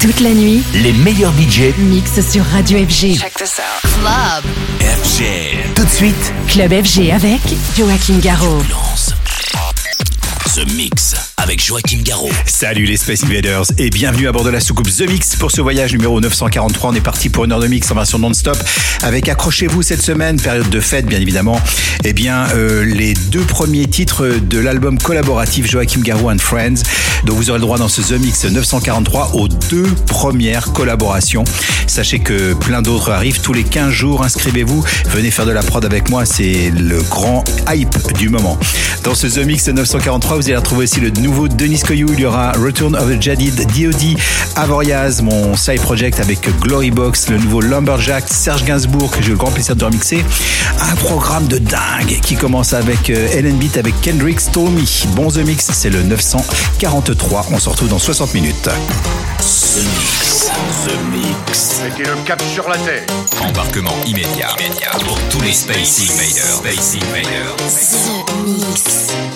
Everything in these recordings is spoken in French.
Toute la nuit, Les meilleurs budgets mix sur Radio FG. Check this out. Club. FG. Tout de suite, Club FG avec Joachim Garraud. lance The Mix avec Joachim Garraud. Salut les Space Invaders et bienvenue à bord de la soucoupe The Mix pour ce voyage numéro 943. On est parti pour une heure de mix en version non-stop avec accrochez-vous cette semaine, période de fête bien évidemment. Eh bien, euh, les deux premiers titres de l'album collaboratif Joachim Garou and Friends. Donc vous aurez le droit dans ce The Mix 943 aux deux premières collaborations. Sachez que plein d'autres arrivent tous les 15 jours. Inscrivez-vous, venez faire de la prod avec moi. C'est le grand hype du moment. Dans ce The Mix 943, vous allez retrouver aussi le nouveau Denis Coyou. Il y aura Return of the Jadid, D.O.D., Avoriaz, mon side project avec Glory Box, le nouveau Lumberjack, Serge Gainsbourg, que j'ai eu le grand plaisir de remixer. Un programme de dingue qui commence avec euh, Ellen Beat avec Kendrick Stormy. Bon The Mix, c'est le 943. On se retrouve dans 60 minutes. The Mix. The Mix. Mettez le cap sur la terre. Embarquement immédiat. immédiat pour tous les Space Invaders. Space Invaders.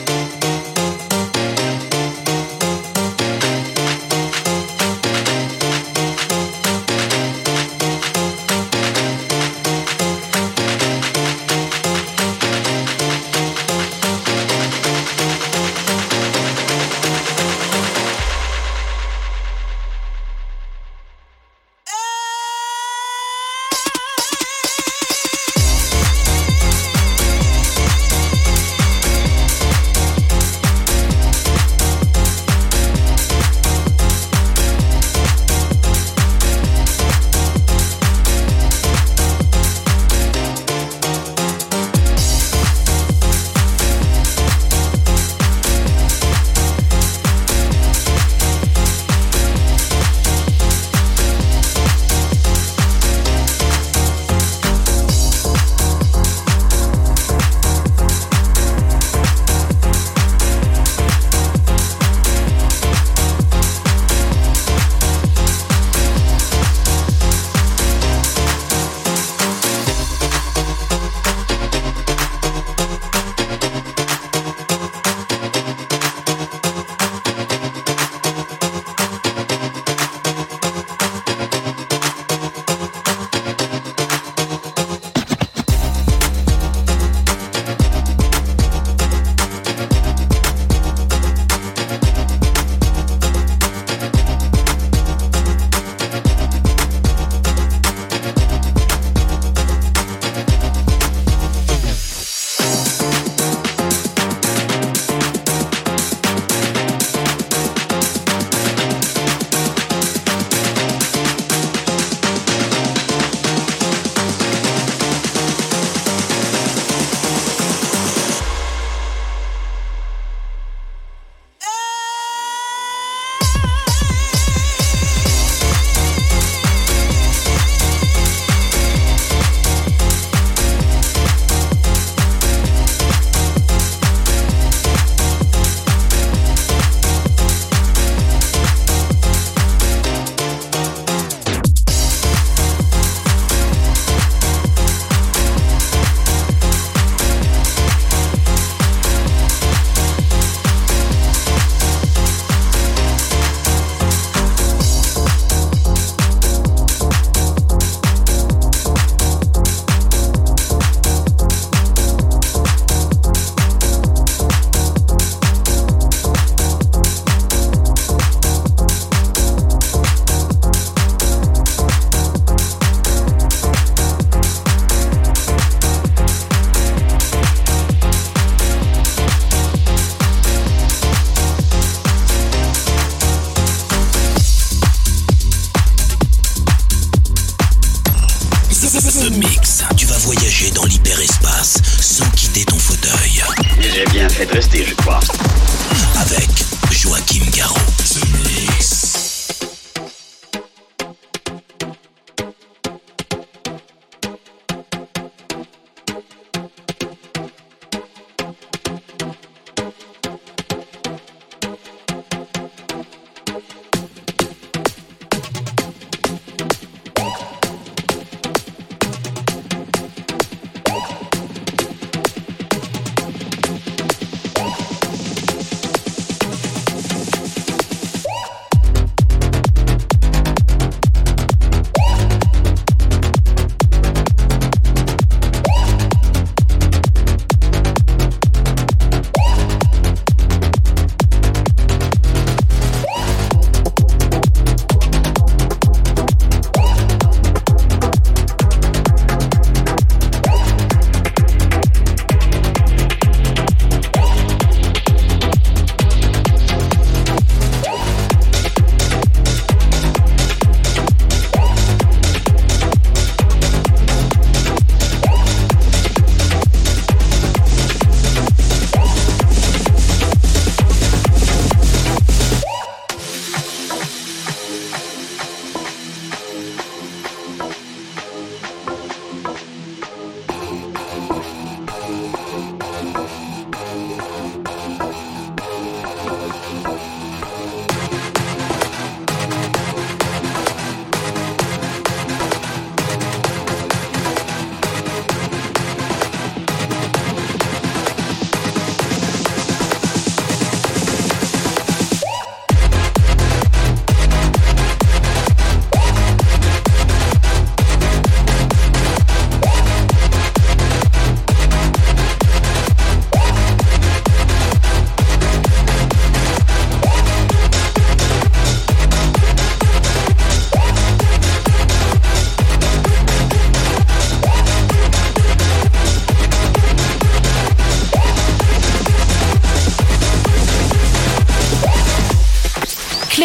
The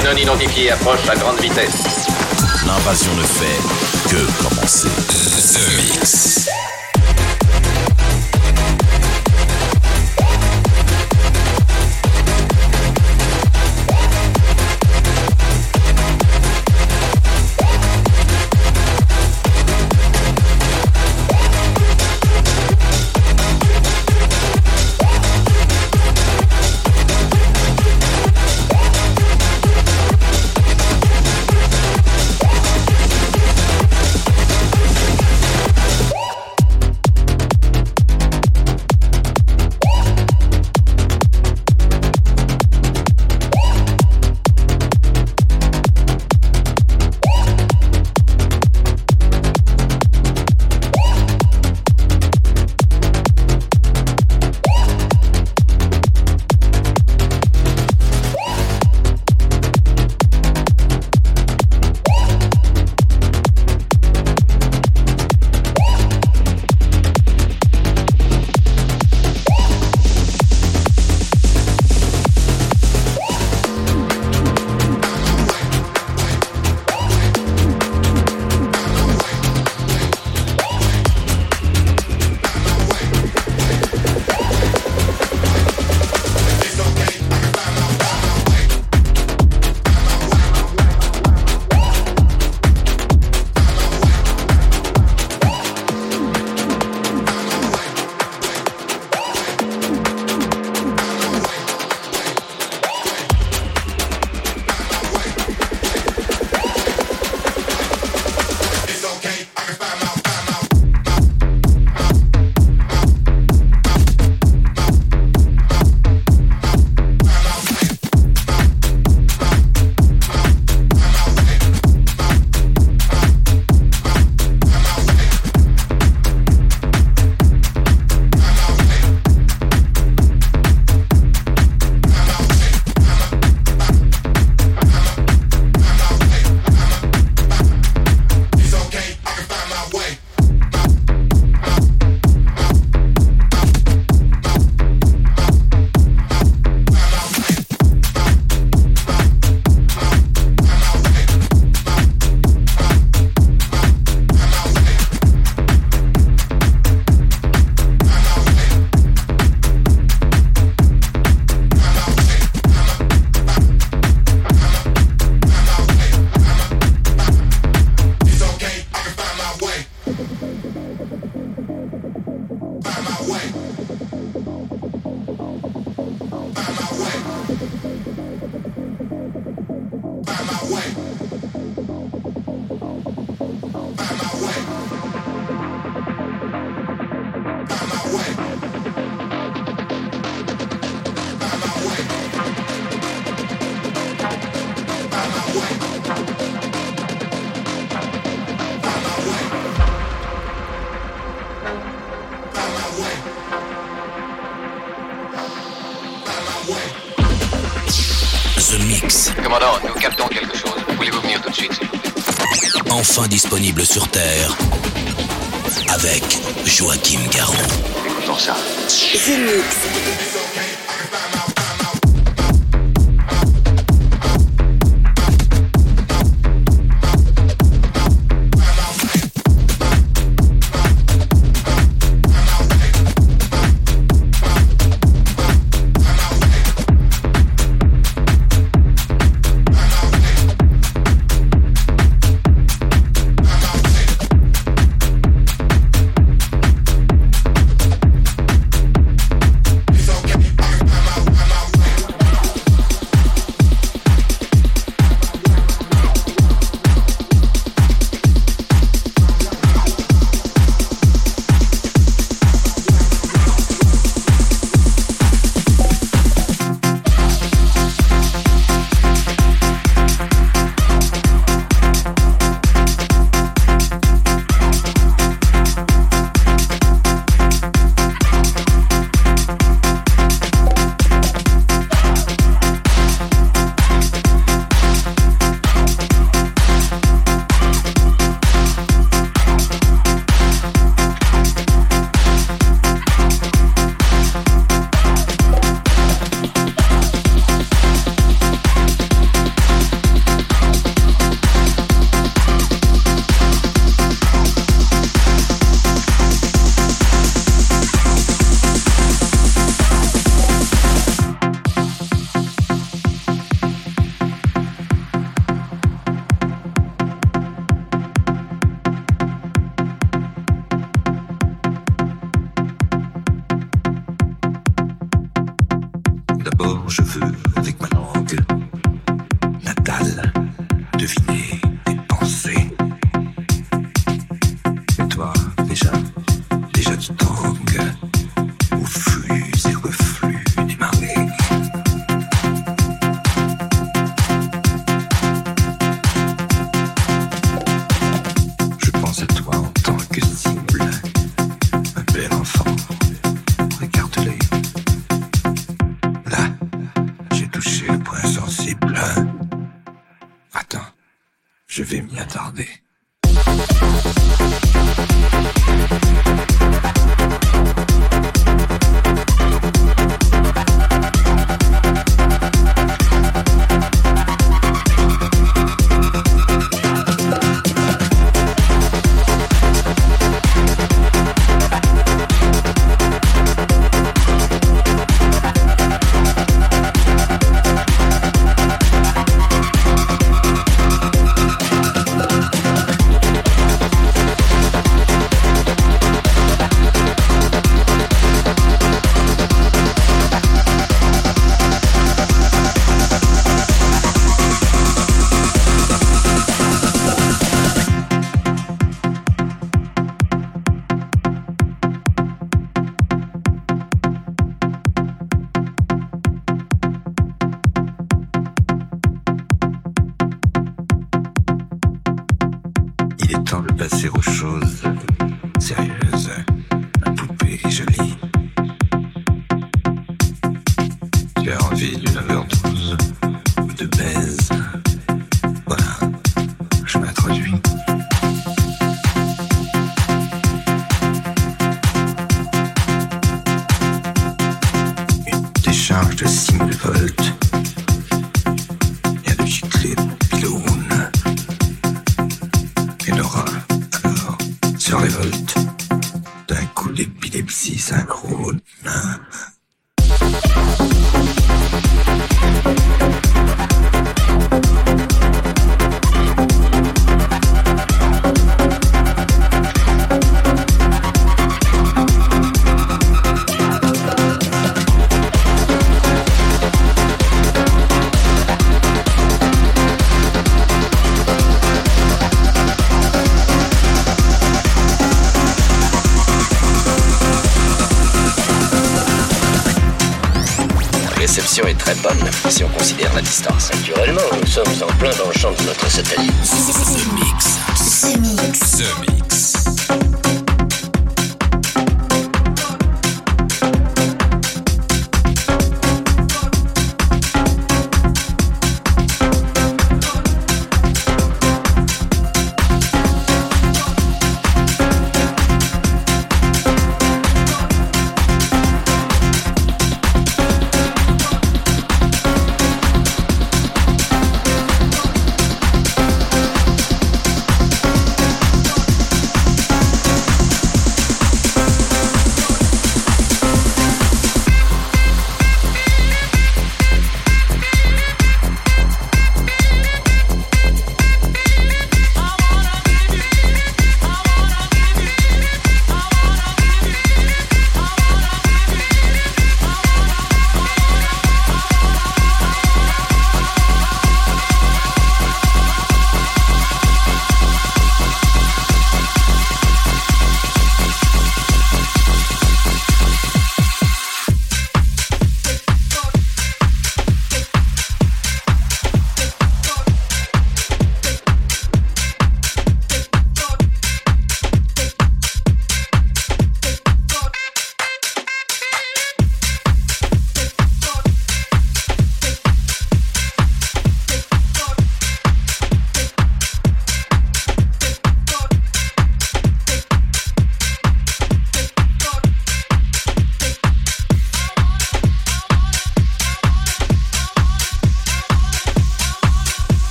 Identifié approche à grande vitesse. L'invasion ne fait que commencer. The Mix. Sur Terre largest single fault. votre satellite. Mix. The Mix. The Mix.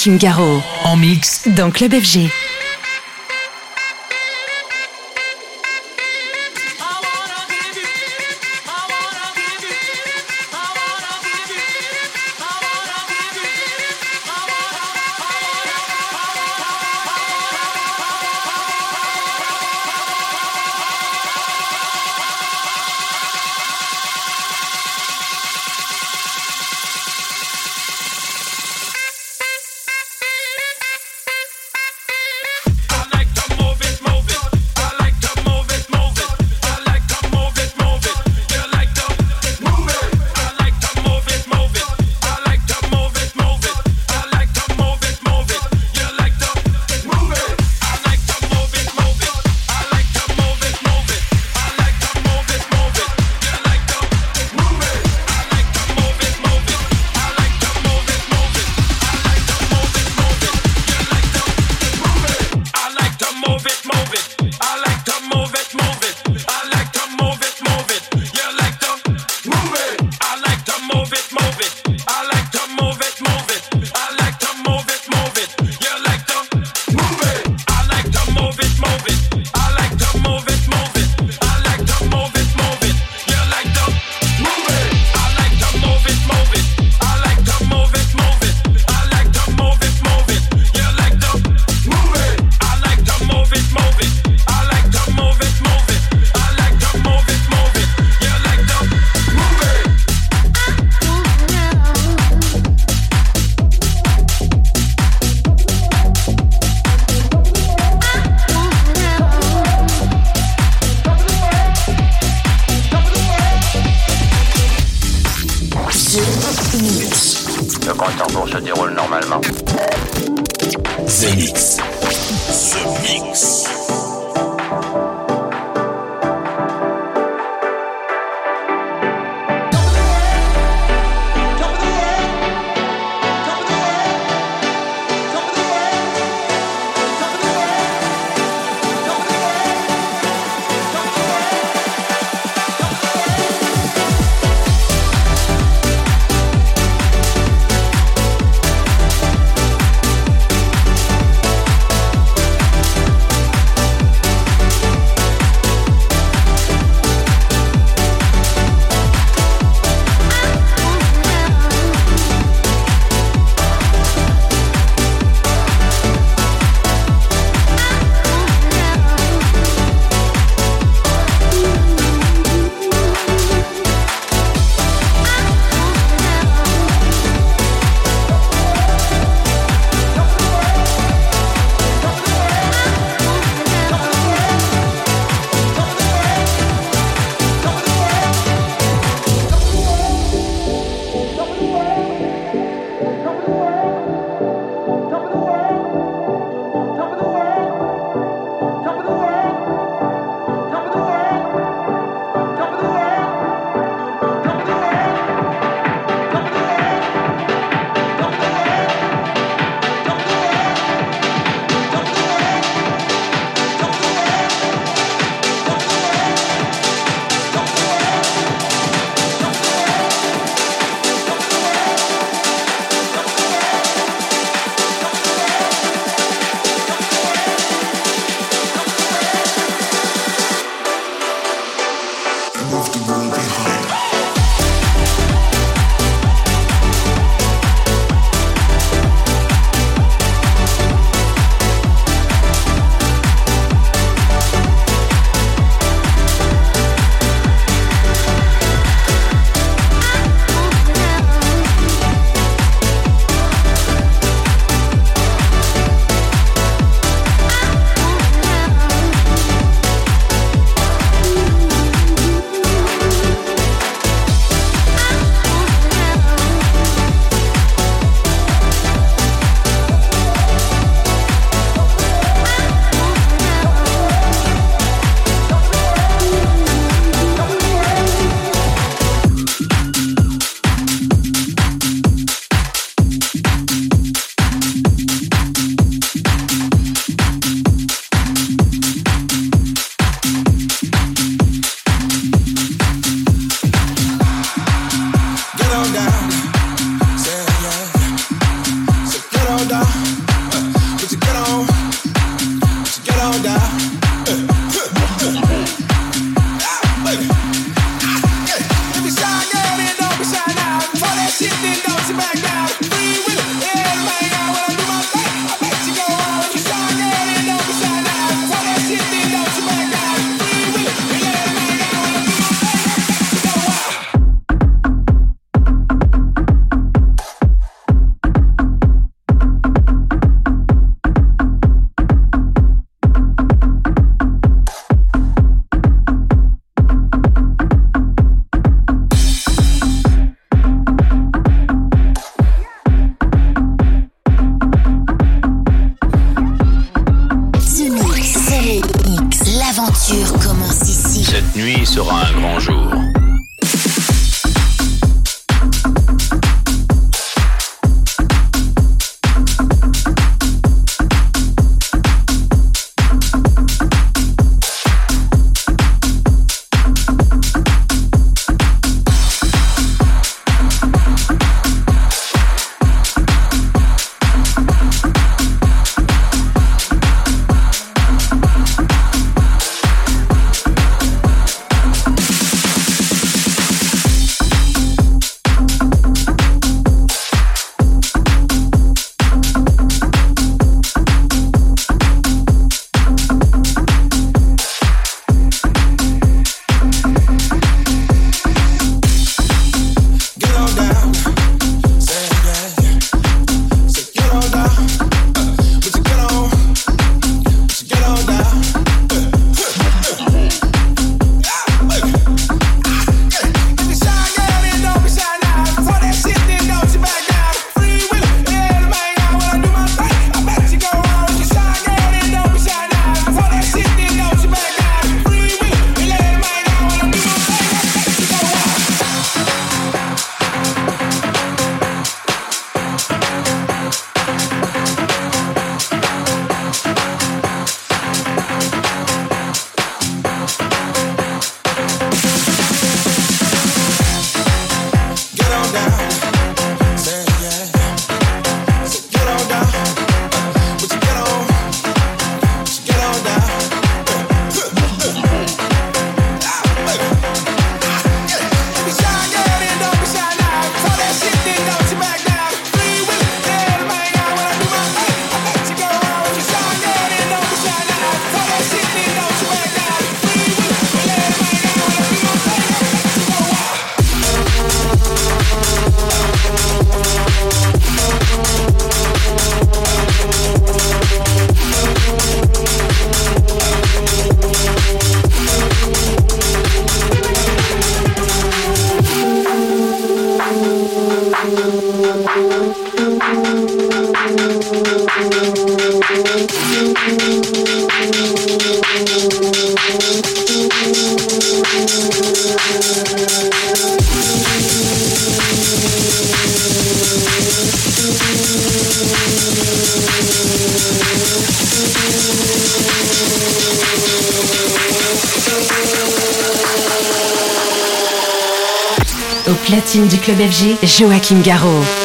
Joachim Garraud. En mix dans Club FG. Au platine du club FG, Joachim Garraud.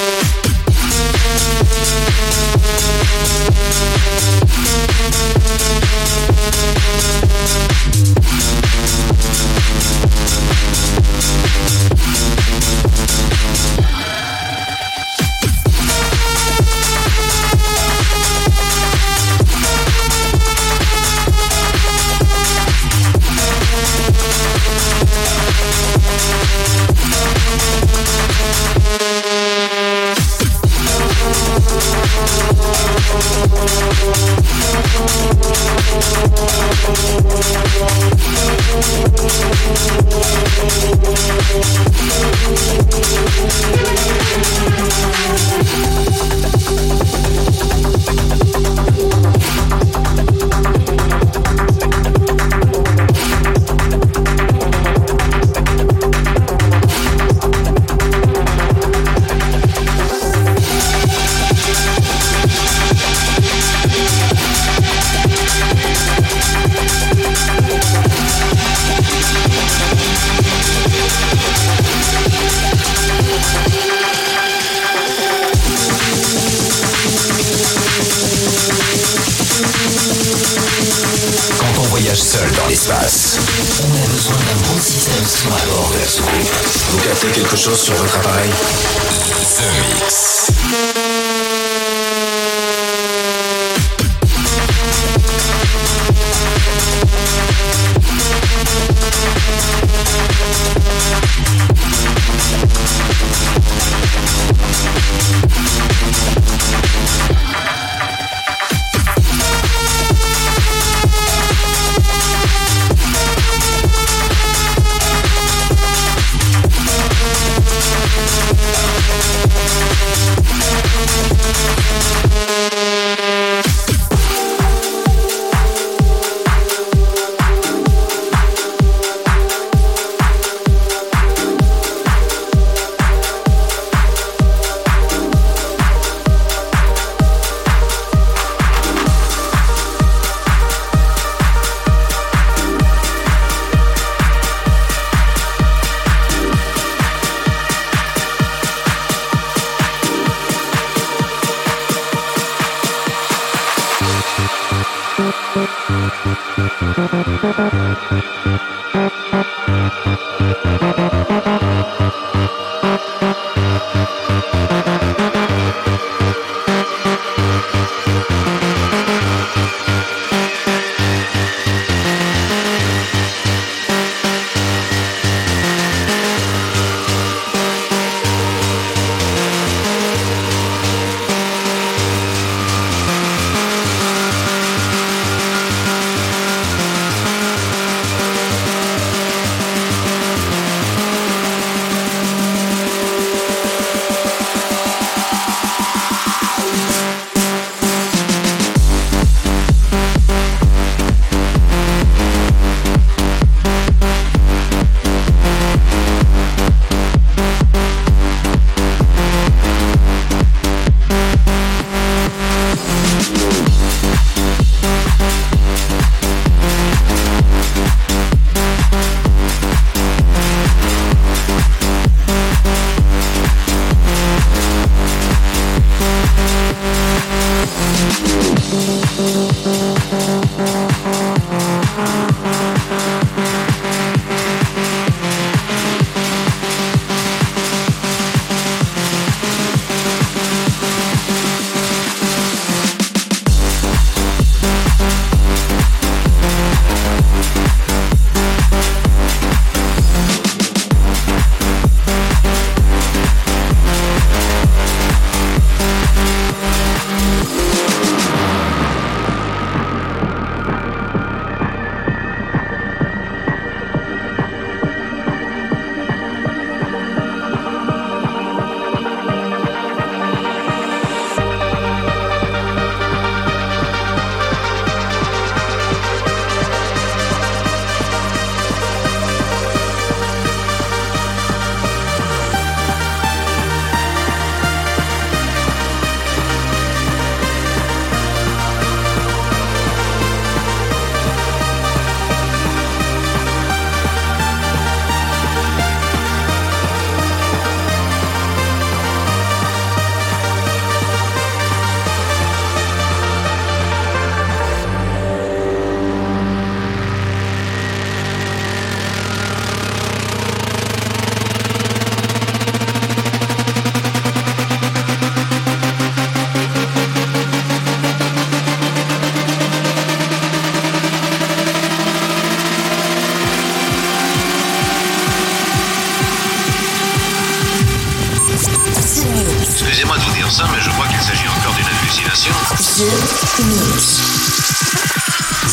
Excusez-moi de vous dire ça, mais je crois qu'il s'agit encore d'une hallucination.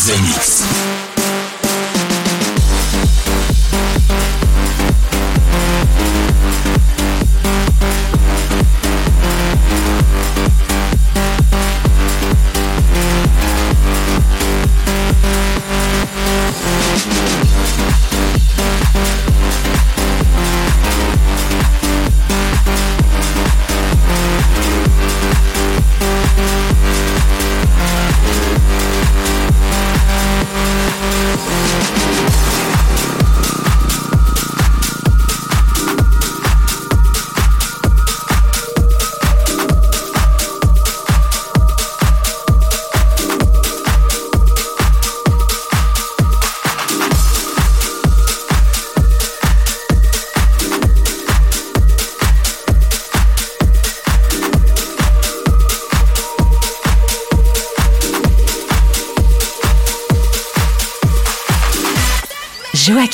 The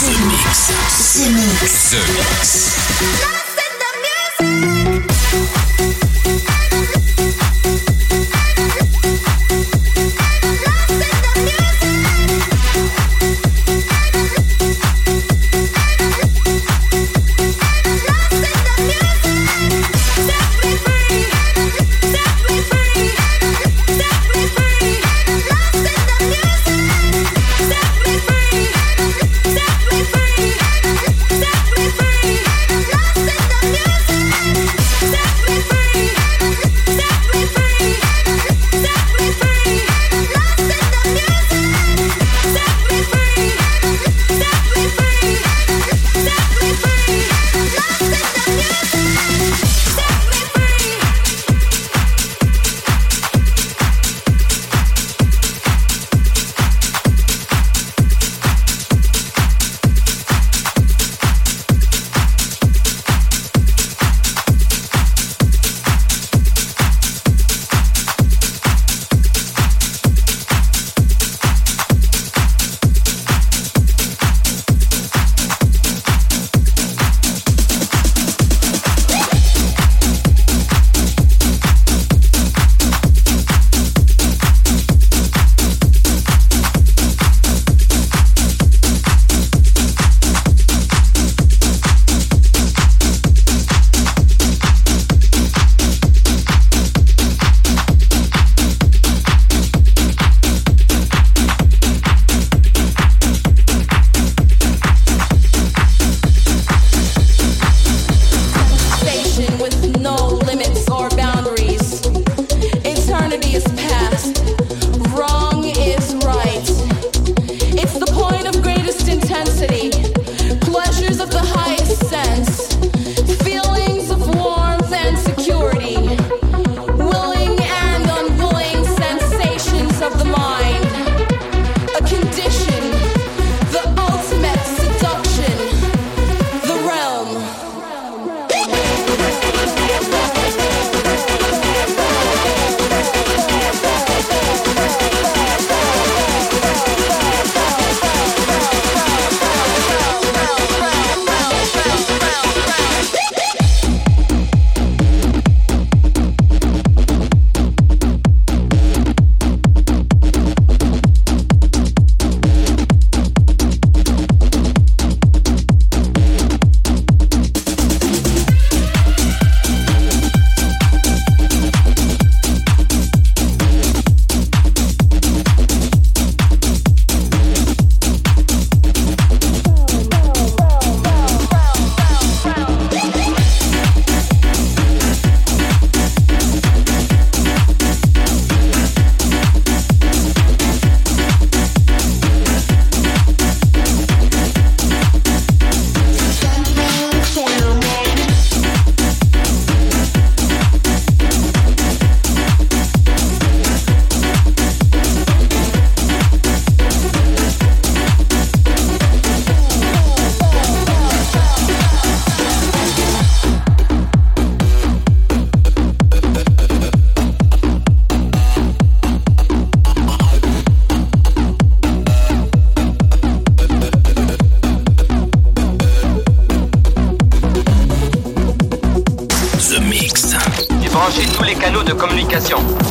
The Mix. The The Mix.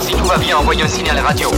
Si tout va bien, envoyez un signal radio.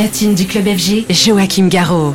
Platine du club FG, Joachim Garraud.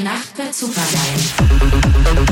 Nacht wird supergeil. Heute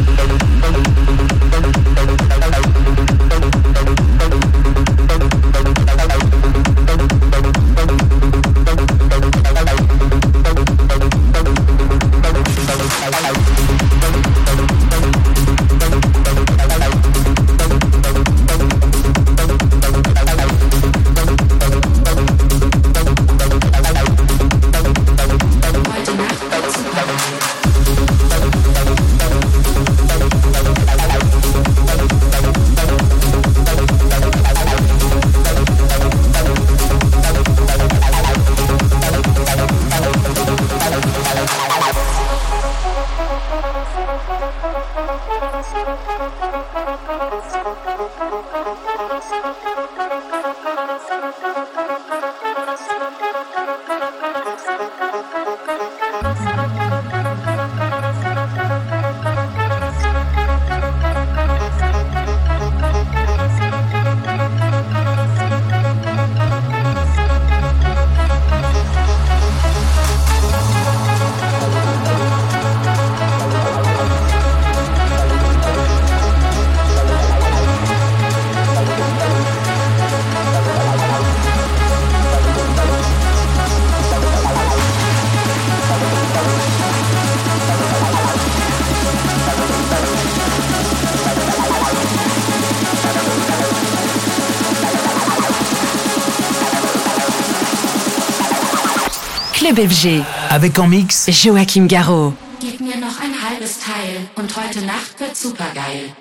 Club FG. Avec en mix Joachim Garraud. Gib mir noch ein halbes Teil und heute Nacht wird supergeil.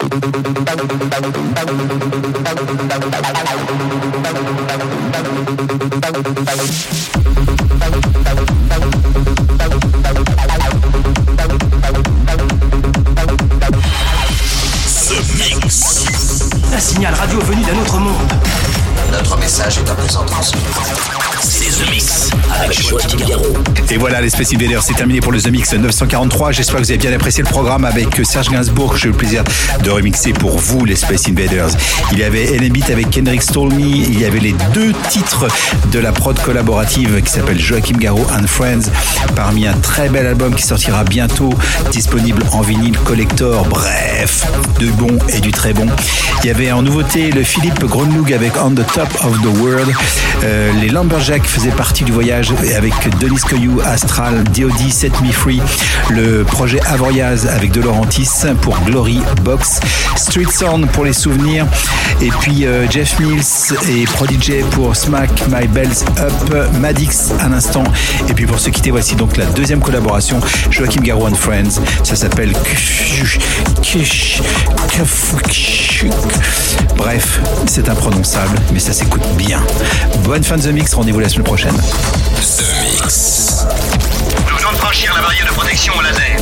Un signal radio venu d'un autre monde. Notre message est à présent transmis. C'est The Mix Et voilà, les Space Invaders, c'est terminé pour le The Mix 943. J'espère que vous avez bien apprécié le programme avec Serge Gainsbourg. J'ai eu le plaisir de remixer pour vous, les Space Invaders. Il y avait Ellen avec Kendrick Stolmy. Il y avait les deux titres de la prod collaborative qui s'appelle Joachim Garraud and Friends. Parmi un très bel album qui sortira bientôt, disponible en vinyle collector. Bref, du bon et du très bon. Il y avait en nouveauté le Philippe Gronlug avec On the Top of the World. Euh, les Lumberjacks faisaient partie du voyage avec Denis Coyou, Astral, D.O.D. Set Me Free. Le projet Avoriaz avec De Laurentis pour Glory Box. Street Sound pour les souvenirs. Et puis euh, Jeff Mills et Prodigy pour Smack My Bells Up. Madix à l'instant. Et puis pour se quitter, voici donc la deuxième collaboration. Joachim Garou and Friends. Ça s'appelle Bref, c'est imprononçable, mais ça s'écoute bien. Bonne fin de The Mix, rendez-vous la semaine prochaine. The Mix. Nous venons de franchir la barrière de protection au laser.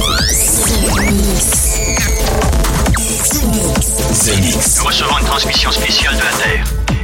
The Mix. Nous recevons une transmission spéciale de la Terre.